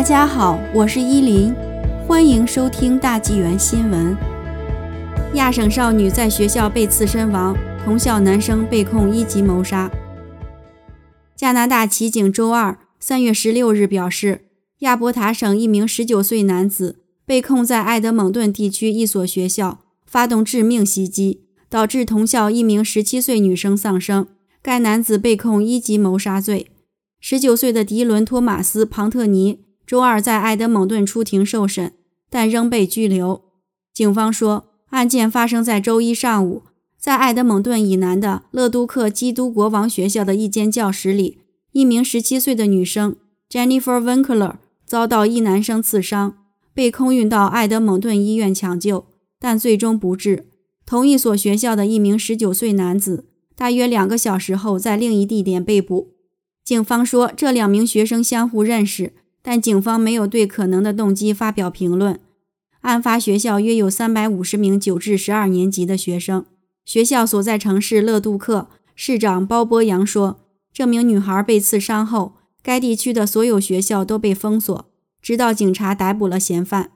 大家好，我是依林，欢迎收听大纪元新闻。亚省少女在学校被刺身亡，同校男生被控一级谋杀。加拿大骑警周二三月十六日表示，亚伯塔省一名十九岁男子被控在埃德蒙顿地区一所学校发动致命袭击，导致同校一名十七岁女生丧生。该男子被控一级谋杀罪。十九岁的迪伦·托马斯·庞特尼。周二在埃德蒙顿出庭受审，但仍被拘留。警方说，案件发生在周一上午，在埃德蒙顿以南的勒都克基督国王学校的一间教室里，一名17岁的女生 Jennifer Winkler 遭到一男生刺伤，被空运到埃德蒙顿医院抢救，但最终不治。同一所学校的一名19岁男子，大约两个小时后在另一地点被捕。警方说，这两名学生相互认识。但警方没有对可能的动机发表评论。案发学校约有三百五十名九至十二年级的学生。学校所在城市勒杜克市长鲍波扬说：“这名女孩被刺伤后，该地区的所有学校都被封锁，直到警察逮捕了嫌犯。”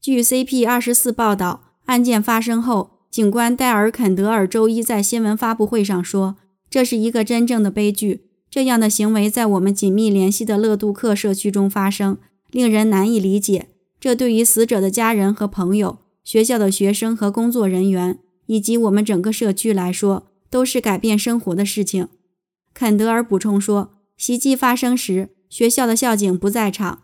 据 CP 二十四报道，案件发生后，警官戴尔·肯德尔周一在新闻发布会上说：“这是一个真正的悲剧。”这样的行为在我们紧密联系的勒杜克社区中发生，令人难以理解。这对于死者的家人和朋友、学校的学生和工作人员，以及我们整个社区来说，都是改变生活的事情。肯德尔补充说，袭击发生时，学校的校警不在场。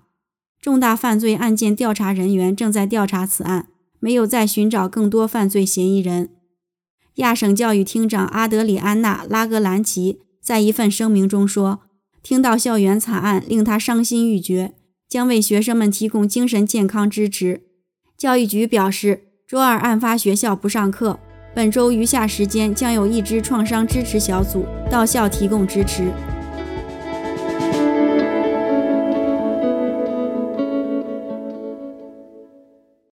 重大犯罪案件调查人员正在调查此案，没有再寻找更多犯罪嫌疑人。亚省教育厅长阿德里安娜·拉格兰奇。在一份声明中说：“听到校园惨案令他伤心欲绝，将为学生们提供精神健康支持。”教育局表示，周二案发学校不上课，本周余下时间将有一支创伤支持小组到校提供支持。